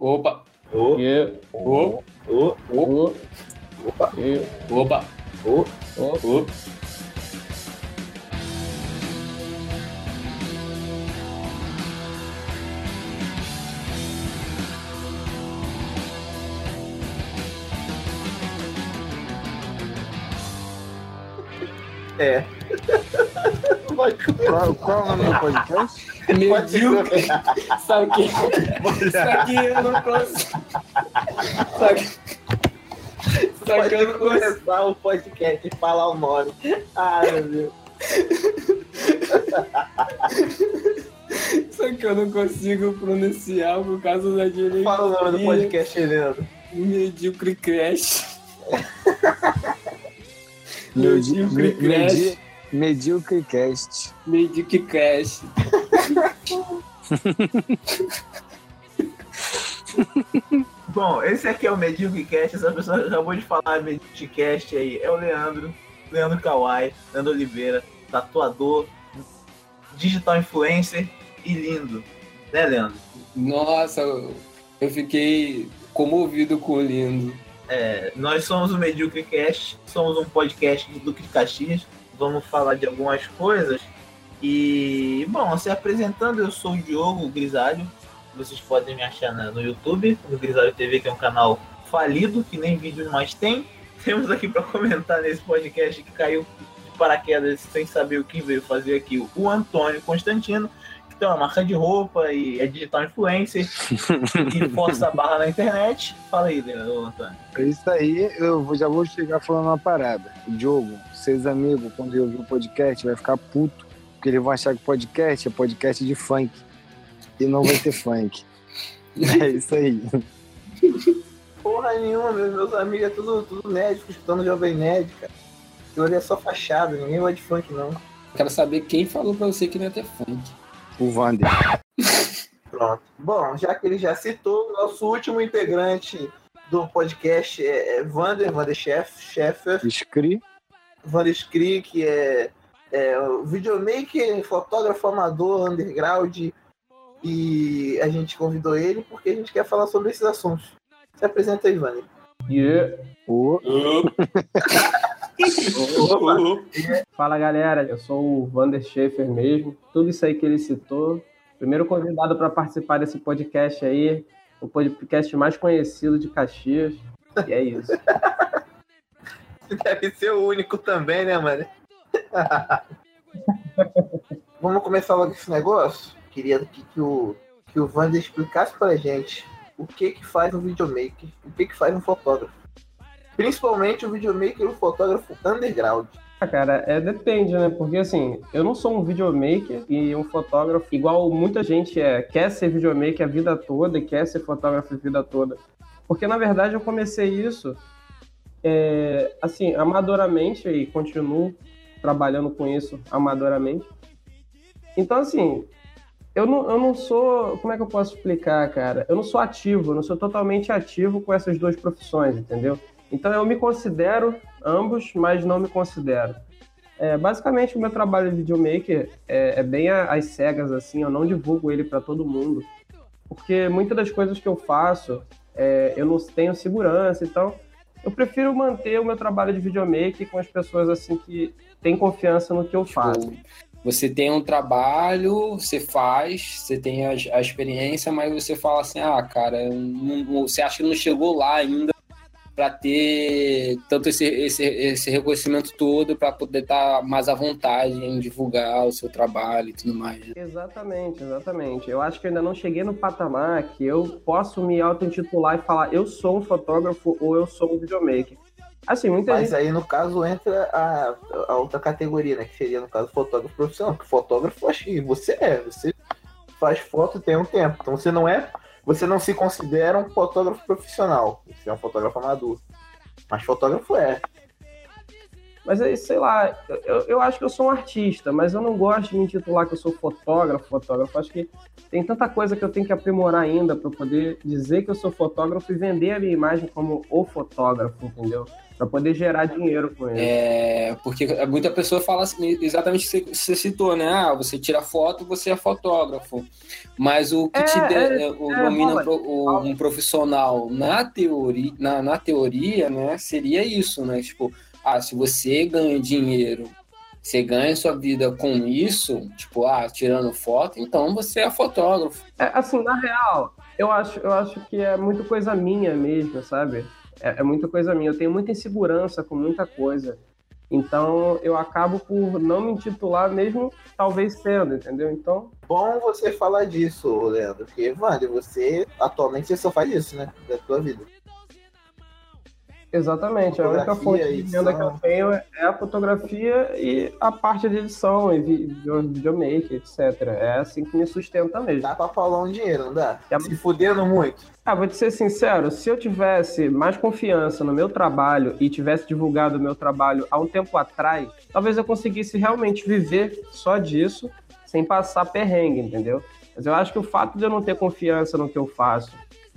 Opa. O. E. O. O. O. Opa. E. Opa. O. O. O. É. Pode Qual, qual é o nome do podcast? Medíocre. Sabe que. Isso aqui eu não consigo. Sabe Só que eu não consigo. começar o podcast e falar o nome. Ai, meu Deus. Só que eu não consigo pronunciar por causa da direita. Fala o nome do podcast, Leandro. Medíocre Crash. Medíocre me- Crash. Medíocre Cast. Medíocre Crash. Bom, esse aqui é o Medíocre Cast. Essa pessoa acabou de falar Medíocre Cast aí. É o Leandro. Leandro Kawai. Leandro Oliveira. Tatuador. Digital influencer. E lindo. Né, Leandro? Nossa, eu eu fiquei comovido com o lindo. É, nós somos o Medíocre Cast. Somos um podcast do Duque de Caxias. Vamos falar de algumas coisas. E, bom, se apresentando, eu sou o Diogo Grisalho. Vocês podem me achar na- no YouTube, no Grisalho TV, que é um canal falido, que nem vídeos mais tem. Temos aqui para comentar nesse podcast que caiu de paraquedas sem saber o que veio fazer aqui o Antônio Constantino, tem uma marca de roupa e é digital influencer e força a barra na internet. Fala aí, Antônio. É isso aí, eu já vou chegar falando uma parada. O Diogo, seus amigos, quando eu ouvir o podcast, vai ficar puto, porque eles vão achar que o podcast é podcast de funk. E não vai ter funk. É isso aí. Porra nenhuma, meus, meus amigos é tudo, tudo nerd, escutando Jovem Nerd, cara. Eu olhei só fachada, ninguém vai de funk, não. Quero saber quem falou pra você que não ia ter funk. O Vander. Pronto. Bom, já que ele já citou, nosso último integrante do podcast é, é Vander, Vander Chef, Sheffer, Scri. Vander Scree, que é, é videomaker, fotógrafo amador, underground, e a gente convidou ele porque a gente quer falar sobre esses assuntos. Se apresenta aí, Vander. Yeah. O Fala galera, eu sou o Vander Schaefer mesmo. Tudo isso aí que ele citou. Primeiro convidado para participar desse podcast aí, o podcast mais conhecido de Caxias. E é isso. Deve ser o único também, né, mano? Vamos começar logo esse negócio? Queria que, que o, que o Wander explicasse pra gente o que que faz um videomaker, o que que faz um fotógrafo. Principalmente o videomaker e o fotógrafo underground. Ah, Cara, é, depende, né? Porque assim, eu não sou um videomaker e um fotógrafo, igual muita gente é, quer ser videomaker a vida toda e quer ser fotógrafo a vida toda. Porque na verdade eu comecei isso é, assim, amadoramente e continuo trabalhando com isso amadoramente. Então, assim, eu não, eu não sou. Como é que eu posso explicar, cara? Eu não sou ativo, eu não sou totalmente ativo com essas duas profissões, entendeu? Então eu me considero ambos, mas não me considero. É, basicamente, o meu trabalho de videomaker é, é bem às cegas, assim, eu não divulgo ele para todo mundo. Porque muitas das coisas que eu faço, é, eu não tenho segurança, então eu prefiro manter o meu trabalho de videomaker com as pessoas, assim, que têm confiança no que eu faço. Você tem um trabalho, você faz, você tem a, a experiência, mas você fala assim, ah, cara, não- você acha que não chegou lá ainda para ter tanto esse, esse, esse reconhecimento todo para poder estar mais à vontade em divulgar o seu trabalho e tudo mais. Exatamente, exatamente. Eu acho que eu ainda não cheguei no patamar que eu posso me auto-intitular e falar eu sou um fotógrafo ou eu sou um videomaker. Assim, muita Mas gente. aí, no caso, entra a, a outra categoria, né? Que seria, no caso, fotógrafo profissional. Porque fotógrafo, acho que você é. Você faz foto tem um tempo. Então você não é. Você não se considera um fotógrafo profissional. Você é um fotógrafo amador. Mas fotógrafo é. Mas aí, sei lá, eu, eu acho que eu sou um artista, mas eu não gosto de me intitular que eu sou fotógrafo, fotógrafo. Acho que tem tanta coisa que eu tenho que aprimorar ainda para poder dizer que eu sou fotógrafo e vender a minha imagem como o fotógrafo, entendeu? Para poder gerar dinheiro com ele. É, porque muita pessoa fala assim, exatamente o que você citou, né? Ah, você tira foto, você é fotógrafo. Mas o que é, te de, é, o, é, domina o, um profissional na teoria, na, na teoria, né? Seria isso, né? Tipo, ah, se você ganha dinheiro, você ganha sua vida com isso, tipo, ah, tirando foto, então você é fotógrafo. É, assim, na real, eu acho, eu acho que é muito coisa minha mesmo, sabe? É, é muita coisa minha. Eu tenho muita insegurança com muita coisa. Então eu acabo por não me intitular, mesmo talvez sendo, entendeu? Então. Bom você falar disso, Leandro, porque, Wander, você atualmente você só faz isso, né? Da tua vida. Exatamente, a única fonte de renda que eu tenho é a fotografia e a parte de edição, e videomaker, etc. É assim que me sustenta mesmo. Dá pra falar um dinheiro, não dá? É... Se fudendo muito. Ah, vou te ser sincero, se eu tivesse mais confiança no meu trabalho e tivesse divulgado o meu trabalho há um tempo atrás, talvez eu conseguisse realmente viver só disso, sem passar perrengue, entendeu? Mas eu acho que o fato de eu não ter confiança no que eu faço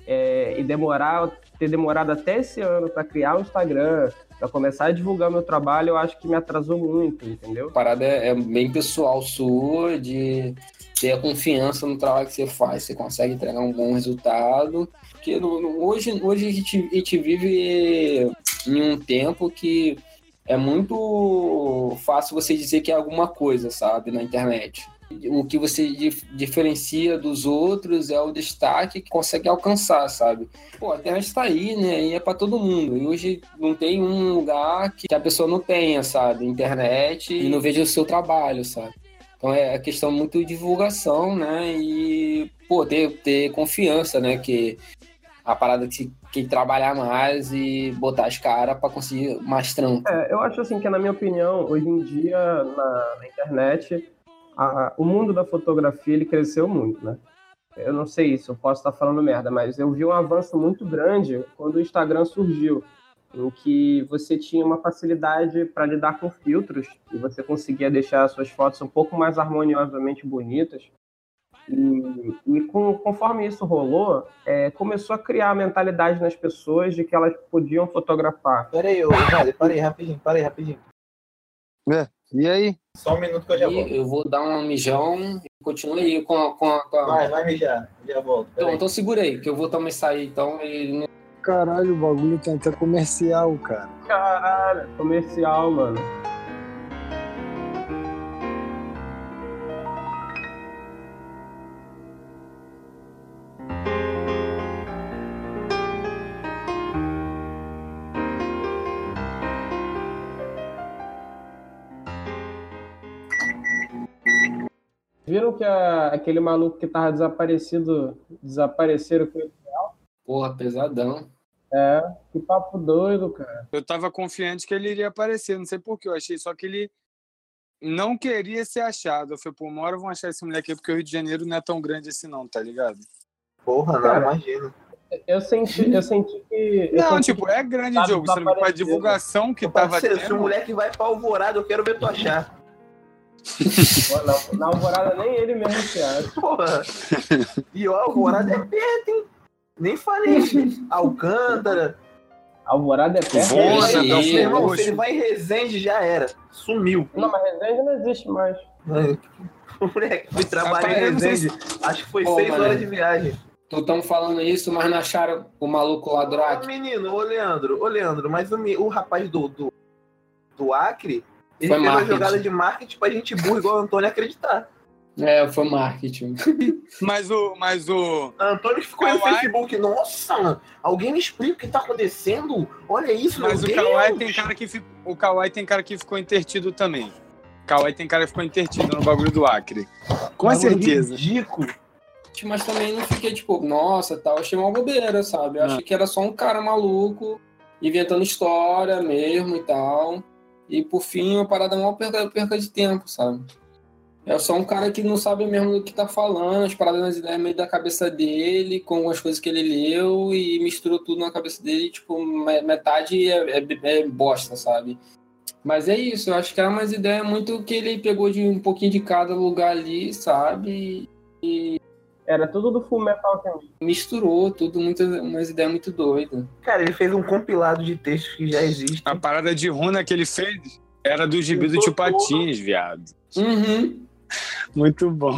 é, e demorar ter demorado até esse ano para criar o Instagram, para começar a divulgar meu trabalho, eu acho que me atrasou muito, entendeu? A parada é, é bem pessoal sua, de ter a confiança no trabalho que você faz, você consegue entregar um bom resultado. Porque hoje, hoje a, gente, a gente vive em um tempo que é muito fácil você dizer que é alguma coisa, sabe, na internet o que você dif diferencia dos outros é o destaque que consegue alcançar, sabe? Pô, a internet está aí, né? E é para todo mundo. E hoje não tem um lugar que a pessoa não tenha, sabe? Internet e não veja o seu trabalho, sabe? Então é a questão muito de divulgação, né? E, pô, ter, ter confiança, né? Que a parada que, que trabalhar mais e botar as caras para conseguir mais trampo. É, eu acho assim que, na minha opinião, hoje em dia, na, na internet a, o mundo da fotografia ele cresceu muito, né? Eu não sei isso, eu posso estar falando merda, mas eu vi um avanço muito grande quando o Instagram surgiu, em que você tinha uma facilidade para lidar com filtros e você conseguia deixar suas fotos um pouco mais harmoniosamente bonitas. E, e com, conforme isso rolou, é, começou a criar a mentalidade nas pessoas de que elas podiam fotografar. Peraí, eu, parei rapidinho, parei rapidinho. É, e aí? Só um minuto que eu já volto. Eu vou dar um mijão e continua aí com a, com a, com a... Vai, vai mijar. Já volto. Então, então segura aí, que eu vou também sair, então. E... Caralho, o bagulho tá até comercial, cara. Caralho, comercial, mano. Que a, aquele maluco que tava desaparecido, desapareceram com ele? Porra, pesadão. É, que papo doido, cara. Eu tava confiante que ele iria aparecer, não sei porquê, eu achei só que ele não queria ser achado. Eu falei, pô, uma hora vão achar esse moleque aqui, porque o Rio de Janeiro não é tão grande assim não, tá ligado? Porra, não, cara, imagino. Eu senti, eu senti que. Eu não, senti tipo, é grande jogo. Você não a divulgação que tava tendo. Se o moleque vai pra Alvorada, eu quero ver tu achar na, na Alvorada nem ele mesmo se acha. Porra. E o Alvorada é perto, hein? Nem falei. Alcântara. Alvorada é perto. Ele, irmão, se ele vai em Resende, já era. Sumiu. Não, mas Resende não existe mais. O moleque foi trabalhar em Resende. Acho que foi Pô, seis mano. horas de viagem. Tu estão falando isso, mas não acharam o maluco lá do Acre? Ô, menino, ô Leandro, ô Leandro, mas o, o rapaz do, do, do Acre, ele foi fez marketing. uma jogada de marketing pra gente burro igual o Antônio acreditar. É, foi marketing. mas o. Mas o. Antônio ficou Kawhi... no Facebook. Nossa, alguém me explica o que tá acontecendo? Olha isso, Mas o Kawhi tem cara que. O Kawhi tem cara que ficou intertido também. Kawhi tem cara que ficou intertido no bagulho do Acre. Com certeza. Ridículo. Mas também não fiquei tipo, nossa, tal, achei uma bobeira, sabe? Eu achei que era só um cara maluco, inventando história mesmo e tal. E por fim, uma parada mal perca, perca de tempo, sabe? É só um cara que não sabe mesmo do que tá falando, as paradas nas ideias meio da cabeça dele, com as coisas que ele leu e misturou tudo na cabeça dele, tipo, metade é, é, é bosta, sabe? Mas é isso, eu acho que é umas ideias muito que ele pegou de um pouquinho de cada lugar ali, sabe? E Era tudo do Full Metal Alchemist. misturou tudo, muitas, umas ideias muito doidas. Cara, ele fez um compilado de textos que já existem. A parada de runa que ele fez era do gibi do Tio Patins, viado. Uhum. Muito bom.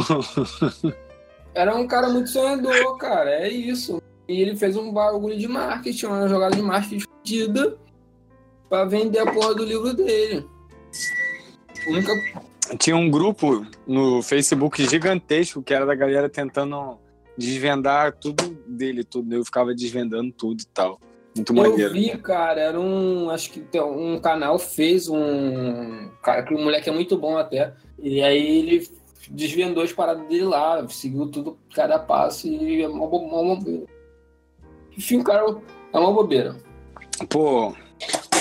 Era um cara muito sonhador, cara, é isso. E ele fez um bagulho de marketing, uma jogada de marketing fodida pra vender a porra do livro dele. A única Tinha um grupo no Facebook gigantesco que era da galera tentando desvendar tudo dele, tudo. Eu ficava desvendando tudo e tal. Muito Eu maneiro. vi, cara, era um. Acho que um canal fez um. Cara, que o moleque é muito bom até. E aí ele desvendou as paradas dele lá, seguiu tudo, cada passo, e é uma, bo- uma bobeira. Enfim, cara, é uma bobeira. Pô,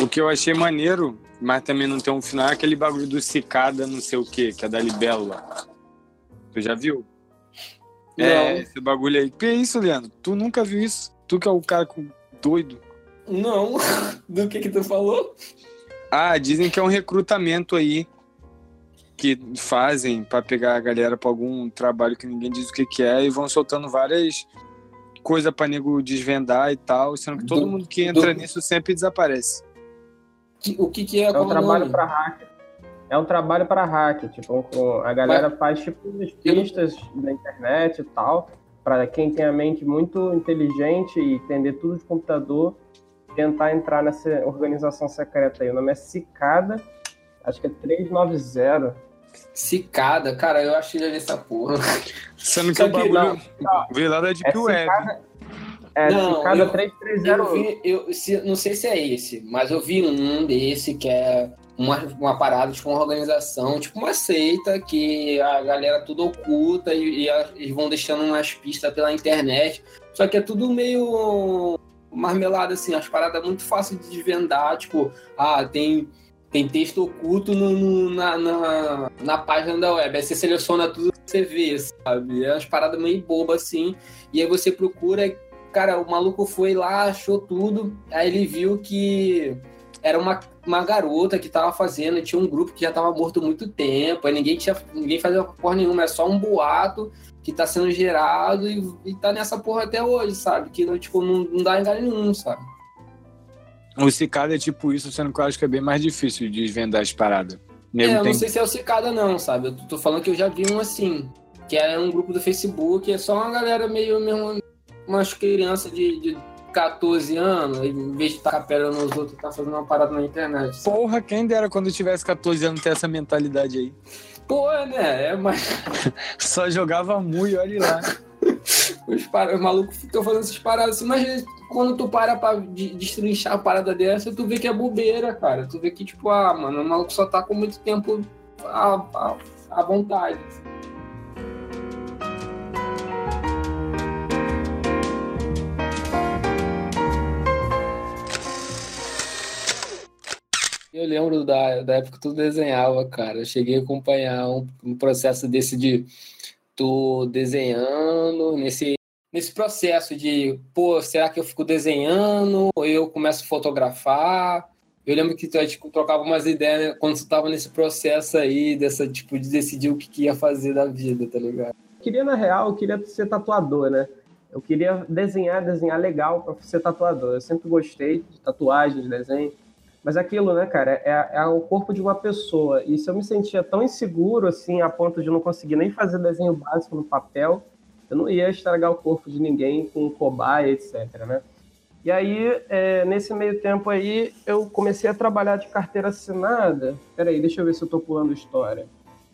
o que eu achei maneiro, mas também não tem um final, é aquele bagulho do cicada, não sei o que, que é da libélula. Tu já viu? É, Não. esse bagulho aí. Que é isso, Leandro? Tu nunca viu isso? Tu que é o cara com- doido. Não, do que que tu falou? Ah, dizem que é um recrutamento aí que fazem pra pegar a galera pra algum trabalho que ninguém diz o que, que é e vão soltando várias coisas pra nego desvendar e tal, sendo que todo Do- mundo que entra do- nisso sempre desaparece. Que- O que que é, É um trabalho para hacker. É um trabalho para hacker, tipo, a galera faz tipo umas pistas da internet e tal, para quem tem a mente muito inteligente e entender tudo de computador, tentar entrar nessa organização secreta aí. O nome é Cicada, acho que é 390. Cicada, cara, eu acho que já vi essa porra. Sendo que Só o que bagulho veio lá da Deep É Web. Cicada, é Não, Cicada eu- 330. Eu vi, eu, se- não sei se é esse, mas eu vi um desse que é uma, uma parada, tipo uma organização, tipo uma seita, que a galera tudo oculta e, e a- eles vão deixando umas pistas pela internet. Só que é tudo meio marmelada, assim, as paradas muito fáceis de desvendar, tipo, ah, tem. Tem texto oculto no, no- na, na, na página da web. Aí você seleciona tudo que você vê, sabe? É umas paradas meio bobas assim. E aí você procura Cara, o maluco foi lá, achou tudo. Aí ele viu que era uma, uma garota que tava fazendo, tinha um grupo que já tava morto há muito tempo, aí ninguém, tinha, ninguém fazia porra nenhuma, é só um boato que tá sendo gerado e, e tá nessa porra até hoje, sabe? Que tipo, não, não dá engalho nenhum, sabe? O cicada é tipo isso, sendo que eu acho que é bem mais difícil de desvendar as paradas. Nego é, eu tem- não sei se é o Cicada não, sabe? Eu tô- tô falando que eu já vi um assim, que é um grupo do Facebook, é só uma galera meio mesmo, umas crianças de, de 14 anos, em vez de tacar pedra nos outros, tá fazendo uma parada na internet. sabe? Porra, quem dera quando eu tivesse 14 anos ter essa mentalidade aí. Pô, né? É, mas Só jogava muito, olha lá. os, par... os malucos ficam fazendo essas paradas assim, mas quando tu para pra de- destrinchar a parada dessa, tu vê que é bobeira, cara. Tu vê que, tipo, ah, mano, o maluco só tá com muito tempo à, à, à vontade. Eu lembro da, da época que tu desenhava, cara. Eu cheguei a acompanhar um, um processo desse de tô desenhando, nesse, nesse processo de, pô, será que eu fico desenhando ou eu começo a fotografar? Eu lembro que tu tipo, trocava umas ideias né, quando tu tava nesse processo aí, dessa, tipo, de decidir o que, que ia fazer da vida, tá ligado? Eu queria, na real, eu queria ser tatuador, né? Eu queria desenhar, desenhar legal para ser tatuador. Eu sempre gostei de tatuagem, de desenho. Mas aquilo, né, cara, é, é o corpo de uma pessoa. E se eu me sentia tão inseguro, assim, a ponto de não conseguir nem fazer desenho básico no papel, eu não ia estragar o corpo de ninguém com cobaia, etc, né? E aí, é, nesse meio tempo aí, eu comecei a trabalhar de carteira assinada. Peraí, deixa eu ver se eu tô pulando história.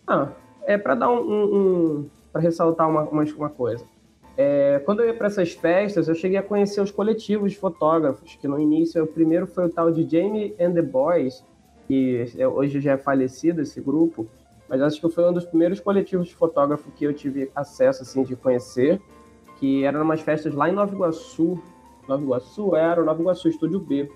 Ah, é para dar um, um, um para ressaltar uma, uma, uma coisa. É, quando eu ia para essas festas, eu cheguei a conhecer os coletivos de fotógrafos, que no início, o primeiro foi o tal de Jamie and the Boys, que hoje já é falecido esse grupo, mas acho que foi um dos primeiros coletivos de fotógrafo que eu tive acesso, assim, de conhecer, que eram umas festas lá em Nova Iguaçu, Nova Iguaçu? Era o Nova Iguaçu, Estúdio B.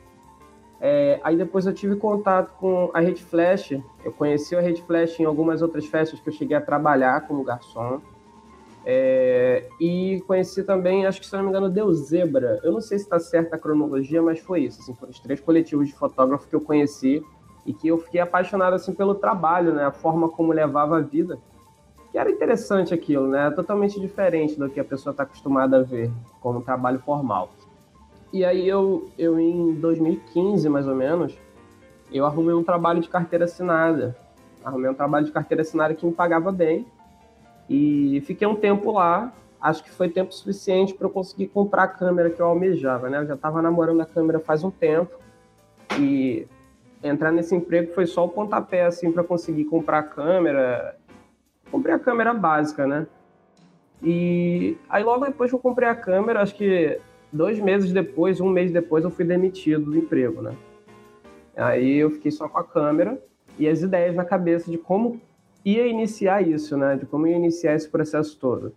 É, aí depois eu tive contato com a Rede Flash, eu conheci a Rede Flash em algumas outras festas que eu cheguei a trabalhar como garçom, é, e conheci também, acho que se não me engano, Deu Zebra. Eu não sei se está certa a cronologia, mas foi isso. Assim, foram os três coletivos de fotógrafo que eu conheci e que eu fiquei apaixonado assim pelo trabalho, né? A forma como levava a vida, que era interessante aquilo, né? Totalmente diferente do que a pessoa está acostumada a ver como trabalho formal. E aí eu, eu em 2015 mais ou menos, eu arrumei um trabalho de carteira assinada. Arrumei um trabalho de carteira assinada que me pagava bem e fiquei um tempo lá. Acho que foi tempo suficiente para eu conseguir comprar a câmera que eu almejava, né? Eu já estava namorando a câmera faz um tempo e entrar nesse emprego foi só o pontapé, assim, para conseguir comprar a câmera. Comprei a câmera básica, né? E aí logo depois que eu comprei a câmera, acho que dois meses depois, um mês depois, eu fui demitido do emprego, né? Aí eu fiquei só com a câmera e as ideias na cabeça de como ia iniciar isso, né? De como ia iniciar esse processo todo.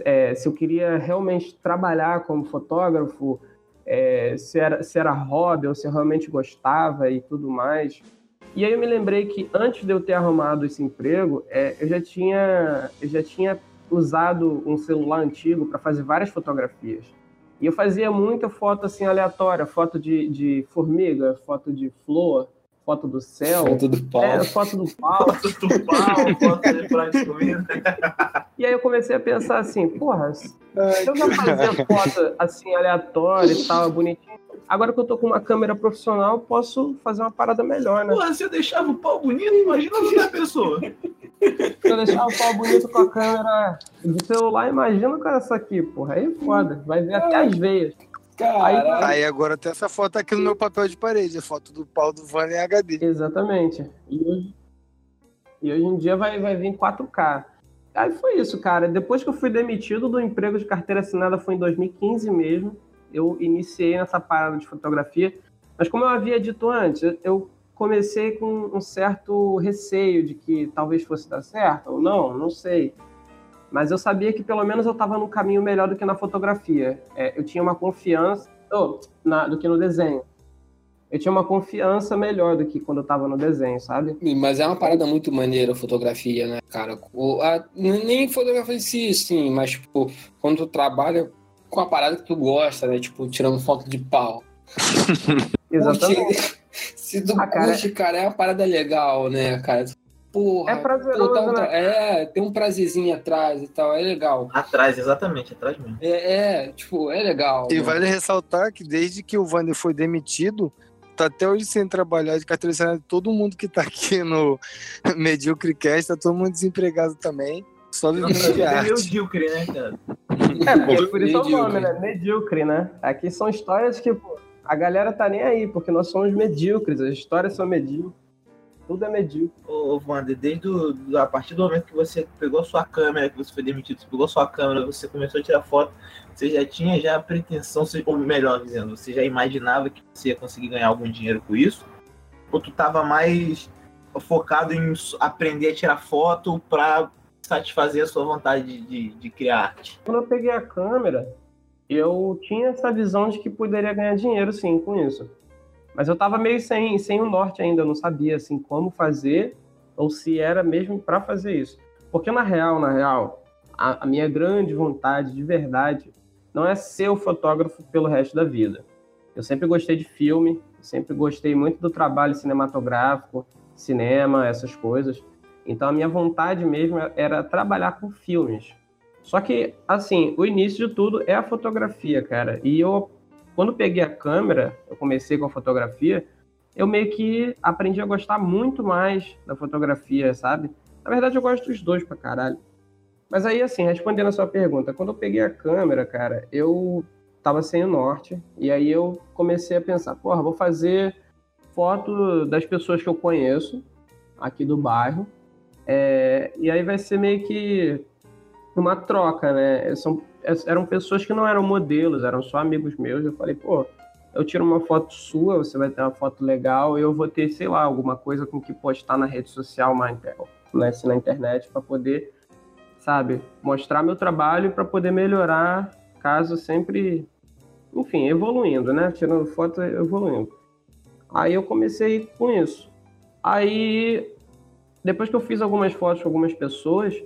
É, se eu queria realmente trabalhar como fotógrafo, é, se, era, se era hobby ou se eu realmente gostava e tudo mais. E aí eu me lembrei que antes de eu ter arrumado esse emprego, é, eu, já tinha, eu já tinha usado um celular antigo para fazer várias fotografias. E eu fazia muita foto assim aleatória, foto de, de formiga, foto de flor, foto do céu. Foto do pau. É, foto do pau. Foto do pau, foto de praia de comida. E aí eu comecei a pensar assim, porra, se eu já fazia foto assim, aleatória e tal, bonitinho, agora que eu tô com uma câmera profissional, posso fazer uma parada melhor, né? Porra, se eu deixava o pau bonito, imagina a pessoa. Se eu deixar o pau bonito com a câmera de celular, imagina com essa aqui, porra. Aí é foda, vai ver até as veias. Caralho. Aí agora tem essa foto aqui no meu papel de parede, a foto do pau do Vano em HD. Exatamente. E hoje, e hoje em dia vai, vai vir 4K. Aí foi isso, cara. Depois que eu fui demitido do emprego de carteira assinada, foi em 2015 mesmo. Eu iniciei nessa parada de fotografia. Mas como eu havia dito antes, eu comecei com um certo receio de que talvez fosse dar certo ou não, não sei. Mas eu sabia que pelo menos eu estava no caminho melhor do que na fotografia. É, eu tinha uma confiança oh, na, do que no desenho. Eu tinha uma confiança melhor do que quando eu estava no desenho, sabe? Mas é uma parada muito maneira a fotografia, né, cara? O, a, nem fotografia em si, sim, mas, tipo, quando tu trabalha com a parada que tu gosta, né? Tipo, tirando foto de pau. Exatamente. Se tu Ah, cara, curte, cara, é uma parada legal, né, cara? Porra, É prazeroso, pô, dá um tra- né? É, tem um prazerzinho atrás e tal, é legal. Atrás, exatamente, atrás mesmo. É, é, tipo, é legal. E né? vale ressaltar que desde que o Vander foi demitido, tá até hoje sem trabalhar de carteira assinada. Todo mundo que tá aqui no Mediocrecast, tá todo mundo desempregado também. Só vivendo de É arte. medíocre, né, cara? É, porque por isso é o Medíocre. nome, né? Medíocre, né? Aqui são histórias que, pô, a galera tá nem aí, porque nós somos medíocres, as histórias são medíocres. Tudo é medíocre. Ô, ô Wander, desde o, do- a partir do momento que você pegou sua câmera, que você foi demitido, você pegou sua câmera, você começou a tirar foto, você já tinha já a pretensão, ou melhor dizendo, você já imaginava que você ia conseguir ganhar algum dinheiro com isso? Ou tu tava mais focado em aprender a tirar foto pra satisfazer a sua vontade de, de, de criar arte? Quando eu peguei a câmera, eu tinha essa visão de que poderia ganhar dinheiro, sim, com isso. Mas eu tava meio sem, sem o norte ainda, eu não sabia, assim, como fazer, ou se era mesmo para fazer isso. Porque, na real, na real, a, a minha grande vontade, de verdade, não é ser o fotógrafo pelo resto da vida. Eu sempre gostei de filme, sempre gostei muito do trabalho cinematográfico, cinema, essas coisas. Então a minha vontade mesmo era trabalhar com filmes. Só que, assim, o início de tudo é a fotografia, cara. E eu, quando peguei a câmera, eu comecei com a fotografia, eu meio que aprendi a gostar muito mais da fotografia, sabe? Na verdade, eu gosto dos dois pra caralho. Mas aí, assim, respondendo a sua pergunta, quando eu peguei a câmera, cara, eu tava sem o norte. E aí eu comecei a pensar, porra, vou fazer foto das pessoas que eu conheço aqui do bairro. É, e aí vai ser meio que uma troca, né? São, eram pessoas que não eram modelos, eram só amigos meus. Eu falei, pô, eu tiro uma foto sua, você vai ter uma foto legal, eu vou ter, sei lá, alguma coisa com que postar na rede social, né, assim, na internet, para poder, sabe, mostrar meu trabalho para poder melhorar, caso sempre, enfim, evoluindo, né? Tirando foto, evoluindo. Aí eu comecei com isso. Aí, depois que eu fiz algumas fotos com algumas pessoas,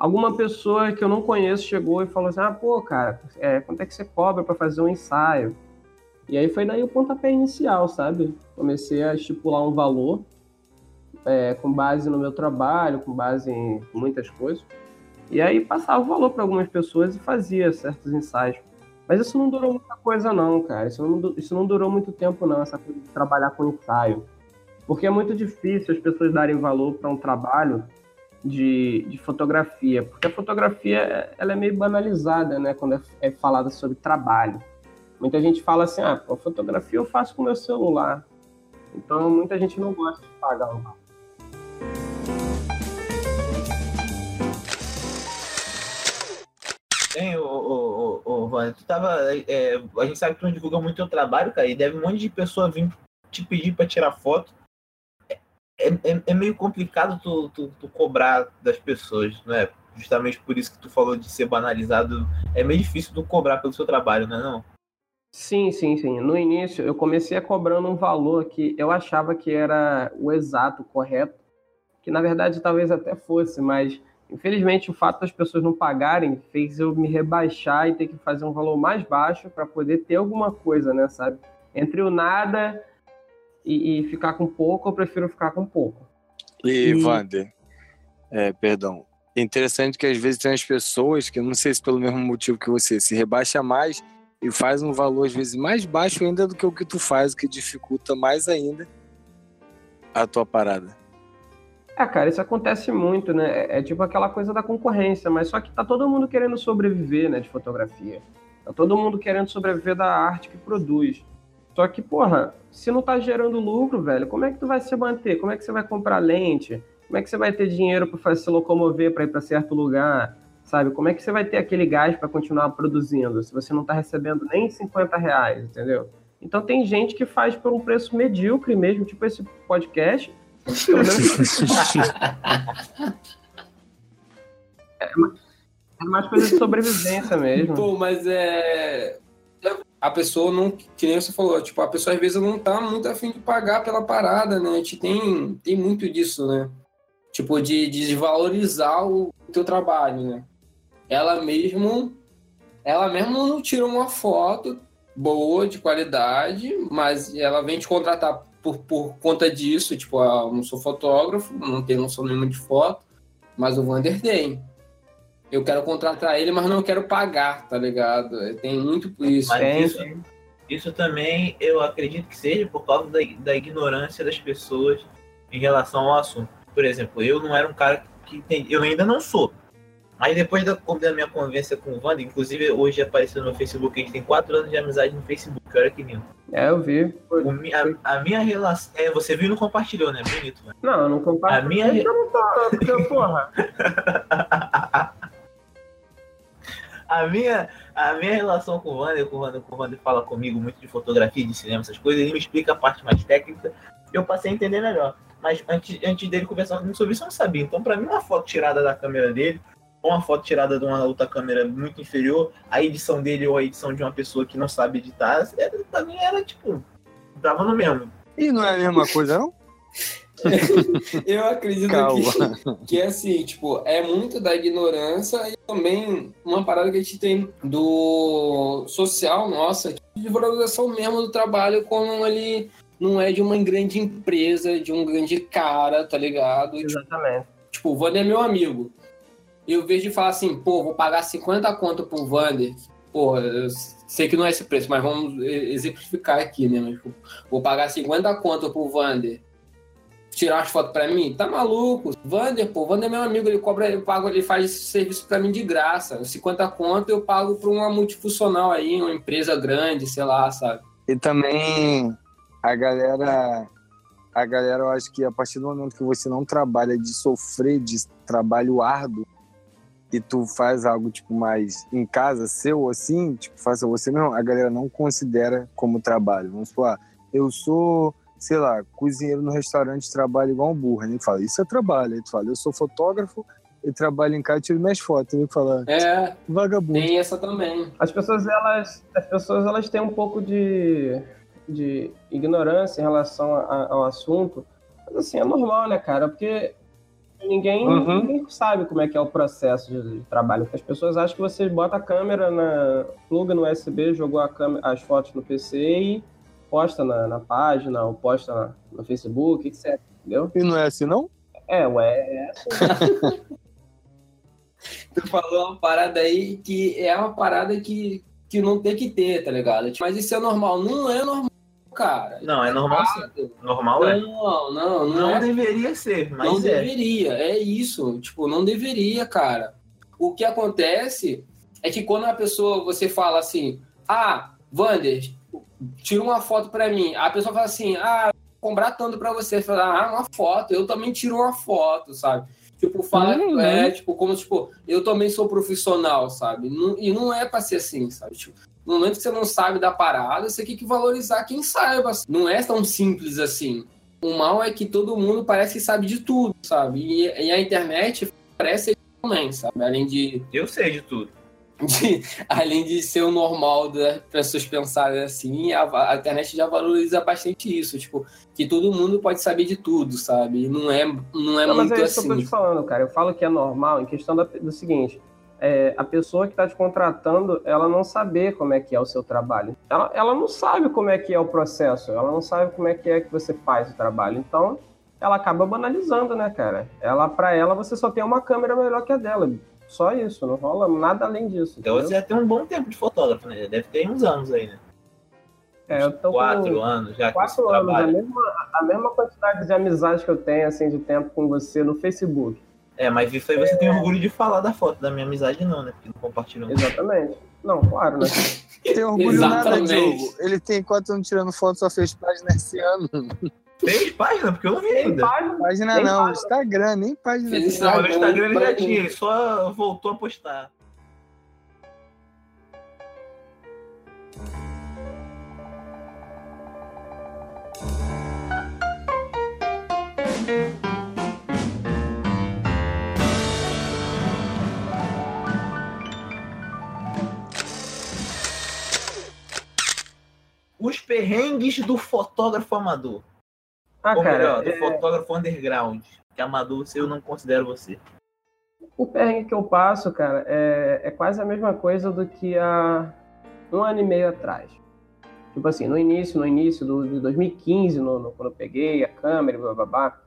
alguma pessoa que eu não conheço chegou e falou assim: Ah, pô, cara, é, quanto é que você cobra para fazer um ensaio? E aí foi daí o pontapé inicial, sabe? Comecei a estipular um valor é, com base no meu trabalho, com base em muitas coisas. E aí passava o valor para algumas pessoas e fazia certos ensaios. Mas isso não durou muita coisa não, cara. Isso não, isso não durou muito tempo não, essa coisa de trabalhar com ensaio. Porque é muito difícil as pessoas darem valor para um trabalho de, de, fotografia, porque a fotografia ela é meio banalizada, né, quando é, é falada sobre trabalho. Muita gente fala assim, ah, a fotografia eu faço com meu celular. Então muita gente não gosta de pagar um Hein, o, o, o, o tu tava. É, a gente sabe que tu não divulga muito teu trabalho, cara, e deve um monte de pessoa vir te pedir para tirar foto. É, é, é, meio complicado tu, tu, tu, cobrar das pessoas, não é? Justamente por isso que tu falou de ser banalizado. É meio difícil tu cobrar pelo seu trabalho, não é não? Sim, sim, sim. No início eu comecei a cobrando um valor que eu achava que era o exato, correto, que na verdade talvez até fosse, mas Infelizmente, o fato das pessoas não pagarem fez eu me rebaixar e ter que fazer um valor mais baixo para poder ter alguma coisa, né, sabe? Entre o nada e, e, ficar com pouco, eu prefiro ficar com pouco. E, e... Wander, é, perdão, é interessante que às vezes tem as pessoas que, não sei se pelo mesmo motivo que você, se rebaixa mais e faz um valor às vezes mais baixo ainda do que o que tu faz, o que dificulta mais ainda a tua parada. É, cara, isso acontece muito, né? É, é tipo aquela coisa da concorrência, mas só que tá todo mundo querendo sobreviver, né, de fotografia. Tá todo mundo querendo sobreviver da arte que produz. Só que, porra, se não tá gerando lucro, velho, como é que tu vai se manter? Como é que você vai comprar lente? Como é que você vai ter dinheiro para se locomover para ir para certo lugar? Sabe? Como é que você vai ter aquele gás para continuar produzindo se você não tá recebendo nem 50 reais, entendeu? Então tem gente que faz por um preço medíocre mesmo, tipo esse podcast, é, é mais coisa de sobrevivência mesmo. Pô, mas é. A pessoa não. Que nem você falou, tipo, a pessoa às vezes não tá muito afim de pagar pela parada, né? A gente tem, tem muito disso, né? Tipo, de, de desvalorizar o teu trabalho, né? Ela mesmo. Ela mesmo não tira uma foto boa, de qualidade, mas ela vem te contratar por, por conta disso, tipo, ah, eu não sou fotógrafo, não tenho noção nenhuma de foto, mas o Vander tem. Eu quero contratar ele, mas não quero pagar, tá ligado? Tem muito por isso. Mas isso, isso também eu acredito que seja por causa da, da ignorância das pessoas em relação ao assunto. Por exemplo, eu não era um cara que tem, eu ainda não sou, mas depois da, da, minha convivência com o Wander, inclusive hoje apareceu no Facebook, a gente tem quatro anos de amizade no Facebook, olha que lindo. É, eu vi. O, a, a, minha relação. É, você viu e não compartilhou, né? Bonito, mano. Não, eu não compartilhei. A minha. Eu não tô, porque, porra. a minha, a minha relação com o Wander, com o Wander, com o Wander fala comigo muito de fotografia, de cinema, essas coisas, ele me explica a parte mais técnica, eu passei a entender melhor. Mas antes, antes dele conversar comigo sobre isso, eu não sabia. Então, para mim, uma foto tirada da câmera dele, uma foto tirada de uma outra câmera muito inferior, a edição dele ou a edição de uma pessoa que não sabe editar, era, pra mim era tipo, dava no mesmo. E não é a mesma coisa, não? eu acredito que, que é assim, tipo, é muito da ignorância e também uma parada que a gente tem do social nossa, de valorização mesmo do trabalho como ele não é de uma grande empresa, de um grande cara, tá ligado? Exatamente. Tipo, o Wander é meu amigo eu vejo de falar assim, pô, vou pagar 50 conto pro Vander. Pô, eu sei que não é esse preço, mas vamos exemplificar aqui, né? Mas, tipo, vou pagar 50 conto pro Vander. Tirar as fotos pra mim? Tá maluco? Vander, pô, Vander é meu amigo, ele cobra, eu pago, ele faz esse serviço pra mim de graça. 50 conto eu pago pra uma multifuncional aí, uma empresa grande, sei lá, sabe? E também a galera a galera, eu acho que a partir do momento que você não trabalha de sofrer de trabalho árduo, e tu faz algo tipo mais em casa, seu assim, tipo, faça você mesmo, a galera não considera como trabalho. Vamos falar, eu sou, sei lá, cozinheiro no restaurante, trabalho igual um burro. Ele fala, isso é trabalho. Tu fala, eu sou fotógrafo e trabalho em casa e tiro minhas fotos. Ele fala, é, vagabundo. Tem essa também. As pessoas, elas, as pessoas, elas têm um pouco de, de ignorância em relação a, ao assunto. Mas assim, é normal, né, cara? Porque Ninguém, Uhum. ninguém sabe como é que é o processo de, de trabalho. As pessoas acham que você bota a câmera na. pluga no USB, jogou a câmera, as fotos no PC e posta na, na página, ou posta na- no Facebook, etc. Entendeu? E não é assim, não? É, ué, é assim. Tu falou uma parada aí que é uma parada que, que não tem que ter, tá ligado? Mas isso é normal. Não é normal, cara. Não, é normal sim. Normal é. Não, não, não, Não é deveria ser, mas não é. deveria, é isso. Tipo, não deveria, cara. O que acontece é que quando a pessoa, você fala assim, ah, Wander, tira uma foto pra mim. A pessoa fala assim, ah, vou comprar tanto pra você. Fala, ah, uma foto, eu também tiro uma foto, sabe? Tipo, fala, Uhum. é, tipo, como, tipo, eu também sou profissional, sabe? Não- e não é pra ser assim, sabe? Tipo, no momento que você não sabe da parada, você tem que valorizar quem saiba. Não é tão simples assim. O mal é que todo mundo parece que sabe de tudo, sabe? E, e a internet parece também, sabe? Além de, Eu sei de tudo. De- além de ser o normal das pessoas pensarem assim, a, a internet já valoriza bastante isso, tipo, que todo mundo pode saber de tudo, sabe? Não é, não é Não, mas muito é isso que eu tô assim. te falando, cara. Eu falo que é normal em questão da- do seguinte: é, a pessoa que está te contratando, ela não saber como é que é o seu trabalho. Ela, ela não sabe como é que é o processo, ela não sabe como é que é que você faz o trabalho. Então, ela acaba banalizando, né, cara? Ela, para ela, você só tem uma câmera melhor que a dela. Só isso, não rola nada além disso. Então entendeu? você já tem um bom tempo de fotógrafo, né? Já Deve ter uns anos aí, né? É, eu tô Quatro com anos já quatro anos, a mesma, a mesma quantidade de amizade que eu tenho, assim, de tempo com você no Facebook. É, mas isso aí você tem orgulho de falar da foto da minha amizade, não, né? Porque não compartilham. Exatamente. Não, claro, né? Tem orgulho nada, Exatamente. Diogo. Ele tem quatro anos tirando foto, só fez página esse ano. Fez página, porque eu não vi Tem ainda. página, Página Nem não, página. Instagram, nem página. Fez tem. Não, Instagram ele já tinha, ele só voltou a postar. Os perrengues do fotógrafo amador. Ah, Ou cara, melhor, do é- fotógrafo underground. Que amador eu não considero você. o perrengue que eu passo, cara, é, é quase a mesma coisa do que há um ano e meio atrás. Tipo assim, no início, no início do, de 2015, no, no- quando eu peguei a câmera e blá, blá, blá,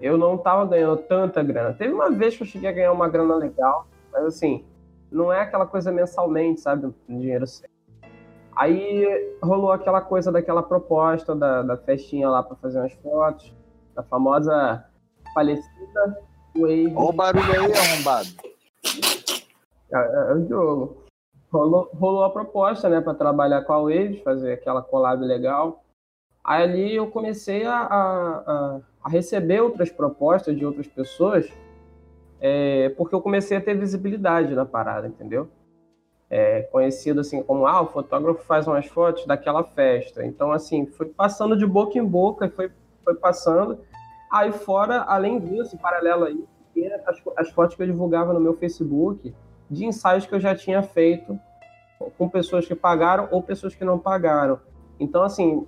eu não tava ganhando tanta grana. Teve uma vez que eu cheguei a ganhar uma grana legal, mas assim, não é aquela coisa mensalmente, sabe? Dinheiro certo. Aí rolou aquela coisa daquela proposta da, da festinha lá para fazer umas fotos, da famosa falecida Wave. Olha o barulho aí, arrombado. É, é, é o jogo. Rolou, rolou a proposta, né, para trabalhar com a Waves, fazer aquela collab legal. Aí ali eu comecei a, a, a- a receber outras propostas de outras pessoas, é, porque eu comecei a ter visibilidade na parada, entendeu? É, conhecido assim como, ah, o fotógrafo faz umas fotos daquela festa. Então, assim, foi passando de boca em boca, foi, foi passando. Aí fora, além disso, paralelo a isso, tinha as, as fotos que eu divulgava no meu Facebook, de ensaios que eu já tinha feito com pessoas que pagaram ou pessoas que não pagaram. Então, assim,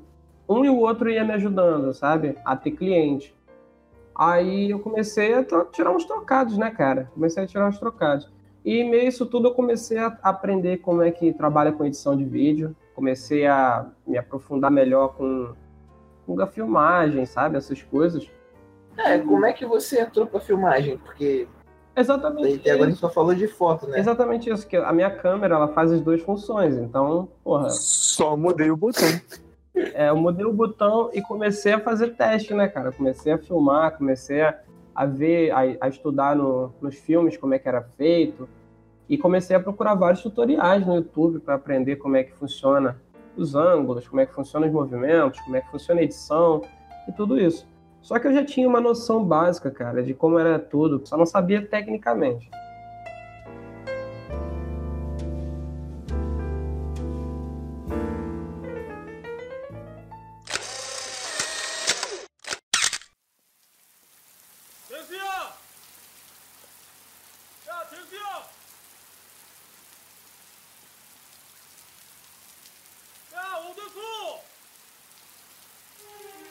um e o outro ia me ajudando, sabe? A ter cliente. Aí eu comecei a tirar uns trocados, né, cara? Comecei a tirar uns trocados. E meio isso tudo eu comecei a aprender como é que trabalha com edição de vídeo. Comecei a me aprofundar melhor com, com a filmagem, sabe? Essas coisas. É, como é que você entrou pra filmagem? Porque Exatamente. até agora a gente só falou de foto, né? Exatamente isso, que a minha câmera ela faz as duas funções. Então, porra, Só mudei o botão. é, eu mudei o botão e comecei a fazer teste, né, cara? Comecei a filmar, comecei a, a ver, a, a estudar no- nos filmes como é que era feito. E comecei a procurar vários tutoriais no YouTube para aprender como é que funciona os ângulos, como é que funcionam os movimentos, como é que funciona a edição e tudo isso. Só que eu já tinha uma noção básica, cara, de como era tudo, só não sabia tecnicamente.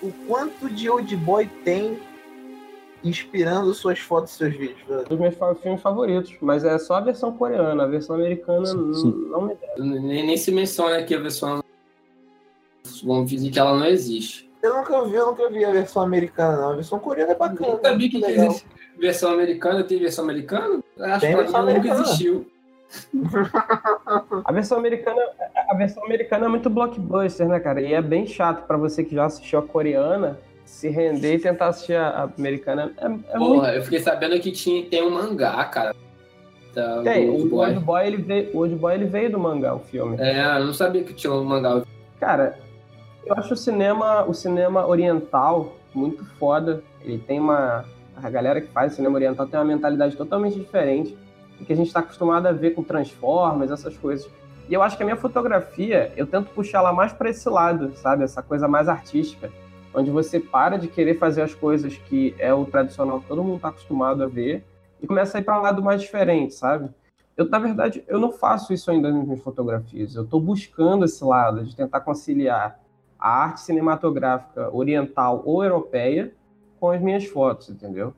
O quanto de old boy tem inspirando suas fotos e seus vídeos? velho? Um dos meus filmes favoritos, mas é só a versão coreana, a versão americana Sim, sim. não me Nem, nem se menciona aqui a versão. Vamos dizer que ela não existe. Eu nunca vi, eu nunca vi a versão americana, não. A versão coreana é bacana. Eu sabia que legal. existe versão americana. Tem versão americana? Acho Tem que mim nunca existiu. A versão americana, a versão americana é muito blockbuster, né, cara? E é bem chato pra você que já assistiu a coreana se render e tentar assistir a americana. É, é muito. Porra, eu fiquei sabendo que tinha, tem um mangá, cara. Da, Tem, do o Old Boy. Old Boy, ele veio, o Old Boy ele veio do mangá, o filme. É, eu não sabia que tinha um mangá. Cara, eu acho o cinema, o cinema oriental muito foda. Ele tem uma. A galera que faz cinema oriental tem uma mentalidade totalmente diferente do que a gente está acostumado a ver com Transformers, essas coisas. E eu acho que a minha fotografia, eu tento puxar ela mais para esse lado, sabe? Essa coisa mais artística, onde você para de querer fazer as coisas que é o tradicional que todo mundo está acostumado a ver e começa a ir para um lado mais diferente, sabe? Eu, na verdade, eu não faço isso ainda nas minhas fotografias. Eu estou buscando esse lado de tentar conciliar a arte cinematográfica oriental ou europeia com as minhas fotos, entendeu?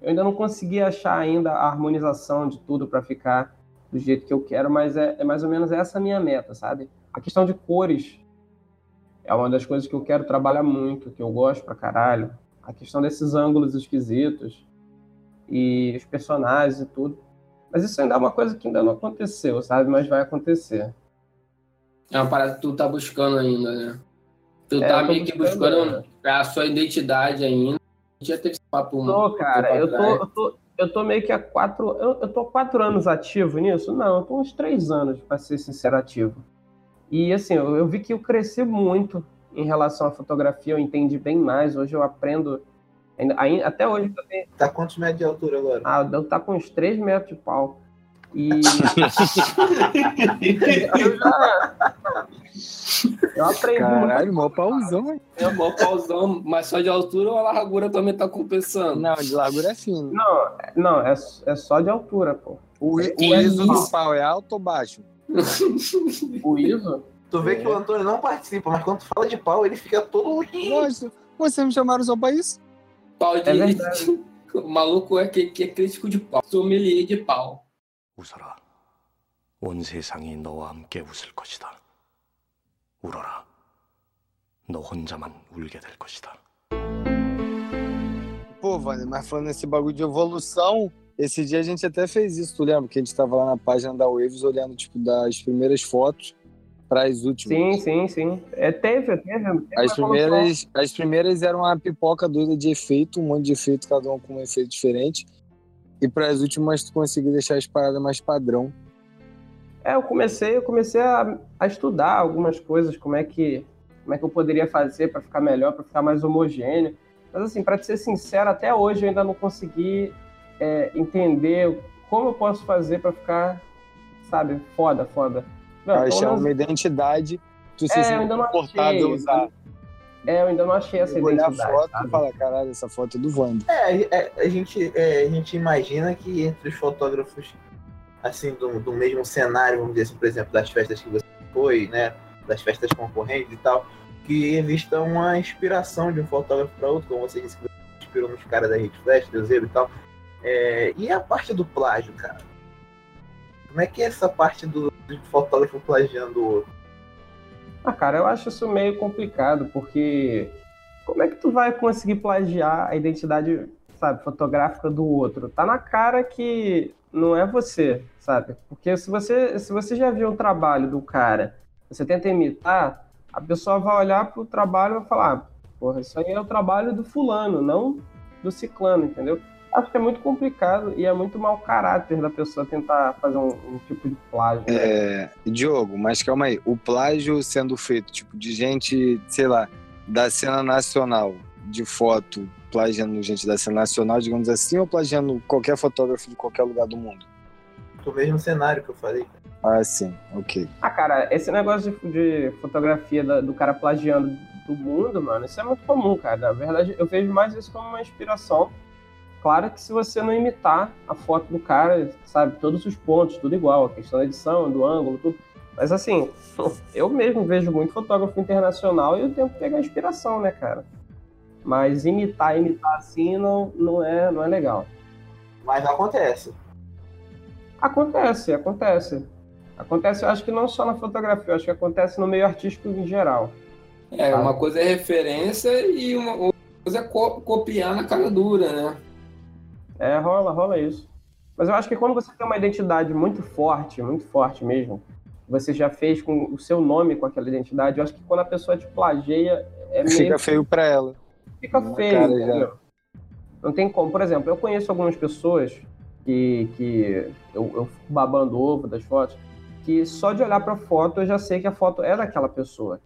Eu ainda não consegui achar ainda a harmonização de tudo para ficar do jeito que eu quero, mas é, é mais ou menos essa a minha meta, sabe? A questão de cores é uma das coisas que eu quero trabalhar muito, que eu gosto pra caralho. A questão desses ângulos esquisitos e os personagens e tudo. Mas isso ainda é uma coisa que ainda não aconteceu, sabe? Mas vai acontecer. É uma parada que tu tá buscando ainda, né? Tu É, tá meio que buscando, buscando a sua identidade ainda. Já teve esse papo um Tô, cara, eu tô, eu tô, eu tô meio que há quatro. Eu, eu tô há quatro anos ativo nisso? Não, eu tô uns três anos, pra ser sincero, ativo. E assim, eu, eu vi que eu cresci muito em relação à fotografia, eu entendi bem mais. Hoje eu aprendo. ainda- ainda- até hoje tenho. Tá quantos metros de altura agora? Ah, eu tá com uns 3 metros de pau. E. eu já. Eu aprendi. Caralho, mó pauzão, hein? É um bom pauzão, mas só de altura ou a largura também tá compensando? Não, de largura é fino. Não, não, é, é só de altura, pô. O, i- o ISO do pau é alto ou baixo? O ISO. Tu vê que o Antônio não participa, mas quando tu fala de pau, ele fica todo. Nossa, vocês me chamaram só pra isso? Pau de... É o maluco é que, que é crítico de pau. Sommelier de pau. 웃어라. 온 세상이 너와 함께 웃을 것이다. 울어라. 너 혼자만 울게 될 것이다. Pô, Vânia, mas falando nesse bagulho de evolução, esse dia a gente até fez isso, tu lembra? Que a gente tava lá na página da Waves olhando, tipo, das primeiras fotos para as últimas. Sim, sim, sim. É, teve, teve. teve As uma evolução. primeiras, as primeiras eram uma pipoca doida de efeito, um monte de efeito, cada um com um efeito diferente. E para as últimas tu conseguiu deixar as paradas mais padrão. É, eu comecei, eu comecei a, a estudar algumas coisas, como é que, como é que eu poderia fazer para ficar melhor, para ficar mais homogêneo. Mas assim, para ser sincero, até hoje eu ainda não consegui é, entender como eu posso fazer para ficar, sabe, foda, foda. Não, achar menos- uma identidade, tu se É, sente confortável achei. usar. É, eu ainda não achei essa Eu olhar a foto sabe? e falar, caralho, essa foto é do Wanda. É, é, a, gente, é, a gente imagina que entre os fotógrafos, assim, do, do mesmo cenário, vamos dizer assim, por exemplo, das festas que você foi, né? Das festas concorrentes e tal, que exista uma inspiração de um fotógrafo para outro, como você disse que você inspirou nos caras da Rede Flash, Deuseiro e tal. É, e a parte do plágio, cara? Como é que é essa parte do, do fotógrafo plagiando o outro? Ah, cara, eu acho isso meio complicado, porque como é que tu vai conseguir plagiar a identidade, sabe, fotográfica do outro? Tá na cara que não é você, sabe? Porque se você, se você já viu um trabalho do cara, você tenta imitar, a pessoa vai olhar pro trabalho e vai falar, "Ah, porra, isso aí é o trabalho do fulano, não do ciclano, entendeu? Acho que é muito complicado e é muito mau caráter da pessoa tentar fazer um, um tipo de plágio. né? É, Diogo, mas calma aí. O plágio sendo feito, tipo, de gente, sei lá, da cena nacional, de foto, plagiando gente da cena nacional, digamos assim, ou plagiando qualquer fotógrafo de qualquer lugar do mundo? Do mesmo cenário que eu falei. Ah, sim, ok. Ah, cara, esse negócio de, de fotografia da- do cara plagiando do mundo, mano, isso é muito comum, cara. Na verdade, eu vejo mais isso como uma inspiração. Claro que se você não imitar a foto do cara, sabe, todos os pontos, tudo igual, a questão da edição, do ângulo, tudo. Mas assim, eu mesmo vejo muito fotógrafo internacional e eu tento pegar inspiração, né, cara? Mas imitar, imitar assim não, não, é, não é legal. Mas acontece. Acontece, acontece. Acontece, eu acho que não só na fotografia, eu acho que acontece no meio artístico em geral. É, uma coisa é referência e uma coisa é co- copiar na cara dura, né? É, rola, rola isso. Mas eu acho que quando você tem uma identidade muito forte, muito forte mesmo, você já fez com o seu nome com aquela identidade, eu acho que quando a pessoa te plageia, é meio Fica feio pra ela. fica na feio? Não tem como. Por exemplo, eu conheço algumas pessoas que, que eu, eu fico babando ovo das fotos, que só de olhar pra foto eu já sei que a foto é daquela pessoa.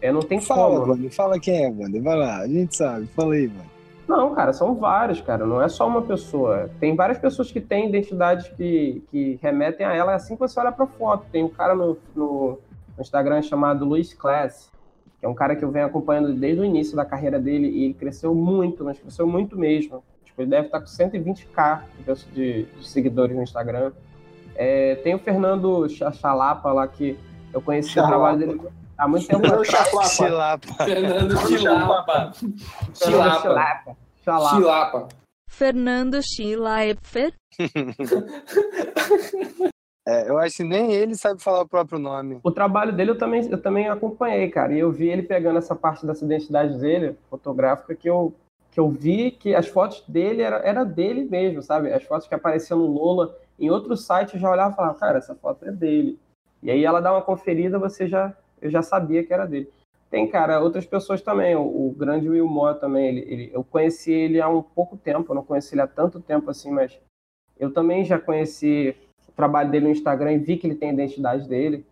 É, não tem Fala, como. Fala quem é, Wander. Vai lá, a gente sabe. Fala aí, mano. Não, cara, são vários, cara. Não é só uma pessoa. Tem várias pessoas que têm identidades que, que remetem a ela assim que você olha pra foto. Tem um cara no, no, Instagram chamado Luiz Class, que é um cara que eu venho acompanhando desde o início da carreira dele e ele cresceu muito, mas cresceu muito mesmo. Tipo, ele deve estar com 120k de, de, seguidores no Instagram. É, tem o Fernando Cha- Chalapa lá, que eu conheci o Chalapa. trabalho dele há muito tempo Fernando. Chilapa. Fernando Chilapa. Fernando Chilapa. Chalapa. Chalapa. Chilapa. Fernando Schleipfer, É, eu acho que nem ele sabe falar o próprio nome. O trabalho dele eu também, eu também acompanhei, cara. E eu vi ele pegando essa parte dessa identidade dele, fotográfica, que eu, que eu vi que as fotos dele era, era dele mesmo, sabe? As fotos que apareciam no Lola, em outro site eu já olhava e falava, cara, essa foto é dele. E aí ela dá uma conferida, você já, eu já sabia que era dele. Tem, cara, outras pessoas também. O, o grande Will Moore também, ele, ele- eu conheci ele há um pouco tempo, eu não conheci ele há tanto tempo assim, mas eu também já conheci o trabalho dele no Instagram e vi que ele tem a identidade dele.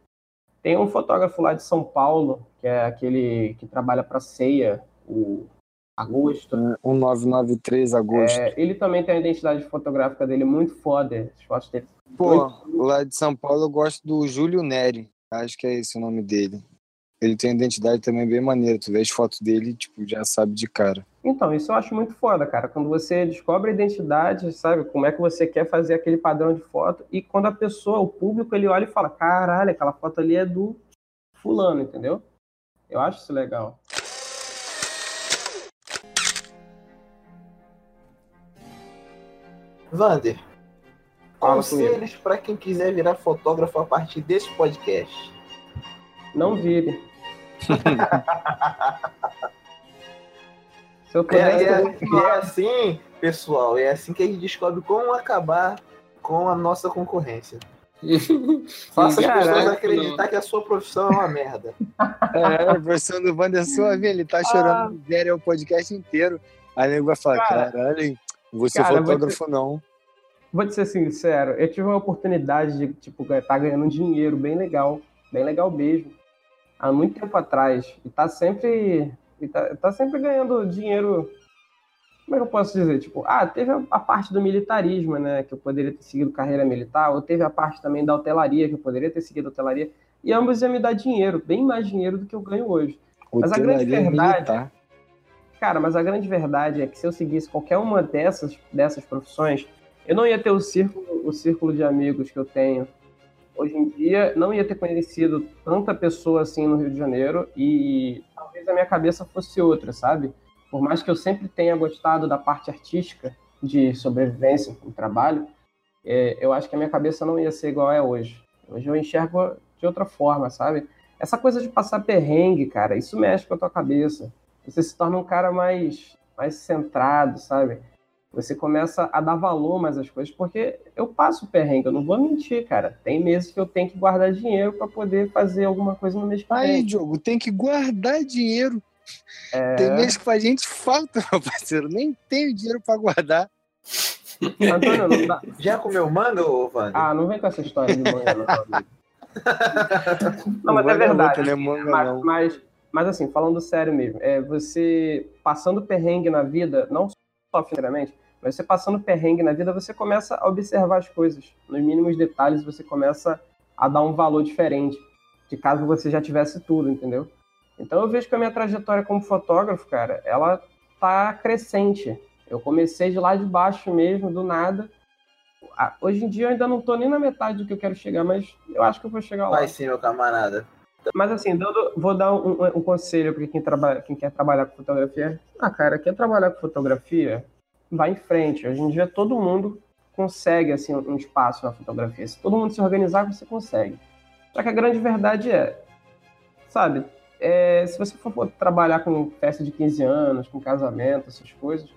Tem um fotógrafo lá de São Paulo, que é aquele que trabalha para Ceia, o Agosto. 1993 agosto. É, ele também tem a identidade fotográfica dele muito foda. As fotos dele. Pô, lá de São Paulo eu gosto do Júlio Neri. Acho que é esse o nome dele. Ele tem uma identidade também bem maneira. Tu vê as fotos dele, tipo, já sabe de cara. Então, isso eu acho muito foda, cara. Quando você descobre a identidade, sabe? Como é que você quer fazer aquele padrão de foto. E quando a pessoa, o público, ele olha e fala: caralho, aquela foto ali é do fulano, entendeu? Eu acho isso legal. Vander, conselhos para quem quiser virar fotógrafo a partir desse podcast. Não vire. Se eu É, pudesse. é- é assim, pessoal, é assim que a gente descobre como acabar com a nossa concorrência. Faça as pessoas acreditar que a sua profissão é uma merda. É, a versão do Wanderson, ele tá chorando miséria o podcast inteiro. Aí o nego vai falar, Cara, caralho, ser cara, eu vou fotógrafo não. Vou te ser sincero, eu tive uma oportunidade de, tipo, estar ganhando um dinheiro bem legal, bem legal mesmo, há muito tempo atrás. E tá sempre. E tá, tá sempre ganhando dinheiro. Como é que eu posso dizer? Tipo, ah, teve a, a parte do militarismo, né? Que eu poderia ter seguido carreira militar, ou teve a parte também da hotelaria, que eu poderia ter seguido hotelaria. E ambos iam me dar dinheiro, bem mais dinheiro do que eu ganho hoje. Mas a grande verdade- militar. Cara, mas a grande verdade é que se eu seguisse qualquer uma dessas, dessas profissões, eu não ia ter o círculo, o círculo de amigos que eu tenho hoje em dia, não ia ter conhecido tanta pessoa assim no Rio de Janeiro e talvez a minha cabeça fosse outra, sabe? Por mais que eu sempre tenha gostado da parte artística de sobrevivência no trabalho, é, eu acho que a minha cabeça não ia ser igual é hoje. Hoje eu enxergo de outra forma, sabe? Essa coisa de passar perrengue, cara, isso mexe com a tua cabeça você se torna um cara mais, mais centrado, sabe? Você começa a dar valor mais às coisas, porque eu passo perrengue, eu não vou mentir, cara. Tem meses que eu tenho que guardar dinheiro para poder fazer alguma coisa no mês que Aí, vem. Diogo, tem que guardar dinheiro. É, Tem mês que faz gente falta, meu parceiro. Nem tenho dinheiro pra guardar. Antônio, não dá... Já comeu manga, ô? Ah, não vem com essa história de manhã, não. Não, mas é dar verdade. outra, né, manga, Mas, mas, mas, assim, falando sério mesmo, é você passando perrengue na vida, não só financeiramente, mas você passando perrengue na vida, você começa a observar as coisas. Nos mínimos detalhes, você começa a dar um valor diferente de caso você já tivesse tudo, entendeu? Então eu vejo que a minha trajetória como fotógrafo, cara, ela tá crescente. Eu comecei de lá de baixo mesmo, do nada. Hoje em dia eu ainda não tô nem na metade do que eu quero chegar, mas eu acho que eu vou chegar lá. Vai sim, meu camarada. Mas assim, dando- vou dar um, um conselho para quem, trabalha, quem quer trabalhar com fotografia. Ah, cara, quer trabalhar com fotografia? Vai em frente. Hoje em dia todo mundo consegue assim um espaço na fotografia. Se todo mundo se organizar, você consegue. Só que a grande verdade é, sabe, é, se você for trabalhar com festa de 15 anos, com casamento, essas coisas,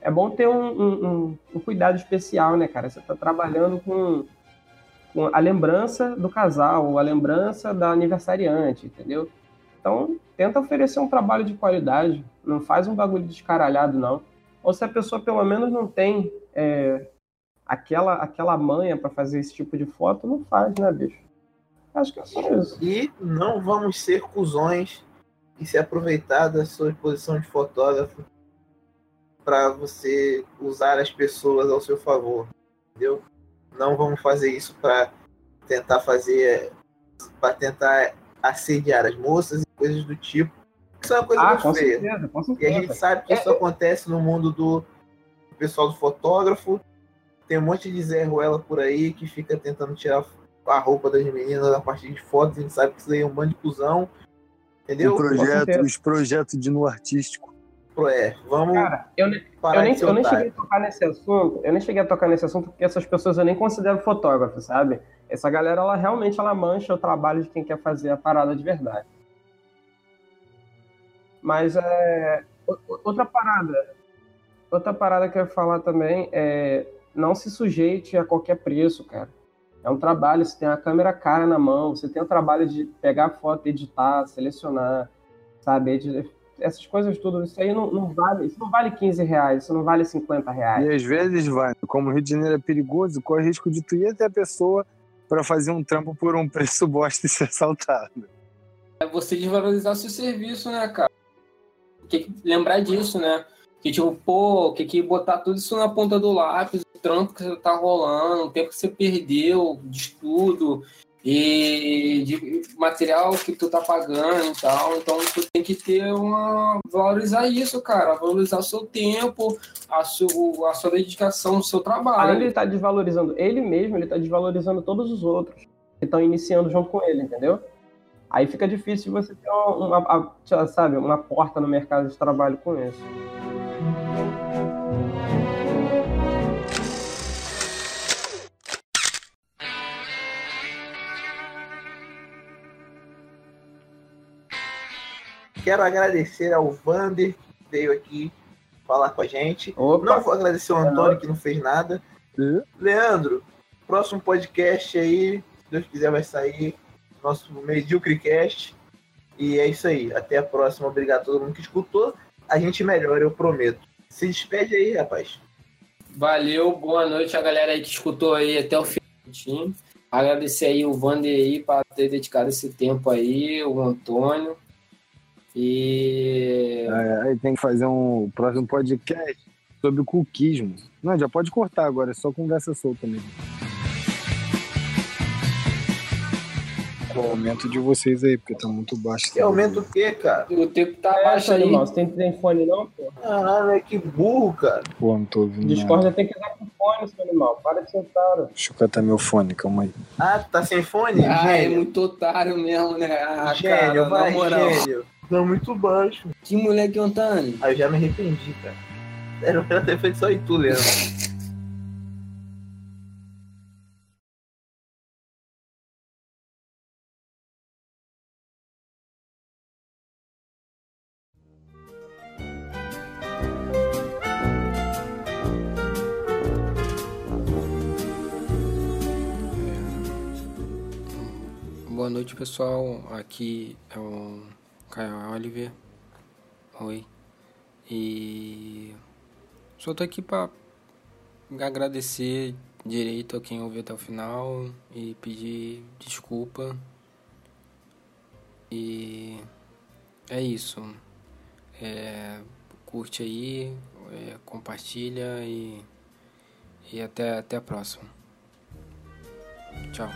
é bom ter um, um- um- um cuidado especial, né, cara? Você está trabalhando com, com a lembrança do casal, a lembrança da aniversariante, entendeu? Então, tenta oferecer um trabalho de qualidade, não faz um bagulho descaralhado, não. Ou se a pessoa pelo menos não tem é, aquela, aquela manha para fazer esse tipo de foto, não faz, né, bicho? Acho que é só isso. E não vamos ser cuzões e se aproveitar da sua posição de fotógrafo para você usar as pessoas ao seu favor, entendeu? Não vamos fazer isso para tentar fazer, para tentar assediar as moças e coisas do tipo. Isso é uma coisa Ah, muito com feia. certeza, com E a certeza. gente sabe que É, isso acontece no mundo do pessoal do fotógrafo. Tem um monte de Zé Ruela por aí que fica tentando tirar a roupa das meninas a partir de fotos. A gente sabe que isso aí é um bando de cuzão. Entendeu? O projeto, certeza. os projetos de no artístico. É, vamos Cara, eu, eu nem, de eu nem cheguei a tocar nesse assunto, eu nem cheguei a tocar nesse assunto porque essas pessoas eu nem considero fotógrafo, sabe? Essa galera, ela realmente ela mancha o trabalho de quem quer fazer a parada de verdade. Mas é. Outra parada. Outra parada que eu ia falar também é não se sujeite a qualquer preço, cara. É um trabalho, você tem a câmera cara na mão, você tem o trabalho de pegar a foto, editar, selecionar, sabe? Edi- Essas coisas tudo, isso aí não, não vale, isso não vale 15 reais, isso não vale 50 reais. E às vezes, vai, como o Rio de Janeiro é perigoso, corre risco de tu ir até a pessoa para fazer um trampo por um preço bosta e ser assaltado. É você desvalorizar seu serviço, né, cara? Tem que lembrar disso, né? Que tipo, pô, tem que botar tudo isso na ponta do lápis, o trampo que você tá rolando, o tempo que você perdeu de estudo e de material que tu tá pagando e tal. Então tu tem que ter uma. valorizar isso, cara. Valorizar o seu tempo, a sua, a sua dedicação, o seu Além de trabalho. ele estar desvalorizando ele mesmo, ele está desvalorizando todos os outros que estão iniciando junto com ele, entendeu? Aí fica difícil você ter uma, uma- a- sabe, uma porta no mercado de trabalho com isso. Quero agradecer ao Vander que veio aqui falar com a gente. Opa, Não vou agradecer ao Antônio que não fez nada. E? Leandro, próximo podcast aí, se Deus quiser, vai sair nosso MedíocreCast. E é isso aí. Até a próxima. Obrigado a todo mundo que escutou. A gente melhora, eu prometo. Se despede aí, rapaz. Valeu, boa noite a galera aí que escutou aí até o fim. Agradecer aí o Vander aí para ter dedicado esse tempo aí, o Antônio. E É, Aí tem que fazer um próximo podcast sobre o cuquismo. Não, já pode cortar agora, é só conversa solta mesmo. O aumento de vocês aí, porque tá muito baixo. Você aumenta o quê, cara? o tempo tá é, baixo aí. animal, você tem, tem fone não, pô? Caralho, é que burro, cara. Pô, não tô ouvindo nada. Discord tem que usar com fone, seu animal. Para de ser otário. Deixa eu catar meu fone, calma aí. Ah, tá sem fone? Ah, é gênio. muito otário mesmo, né? Ah, gênio, cara, na vai, moral. gênio. Tá muito baixo. Que moleque, Antônio. Aí eu já me arrependi, cara. Era pra ter feito só em tu, Leandro. Boa noite, pessoal. Aqui é o Caio Oliver. Oi. E só tô aqui pra agradecer direito a quem ouviu até o final e pedir desculpa. E é isso. É, curte aí, é, compartilha e, e até, até a próxima. Tchau.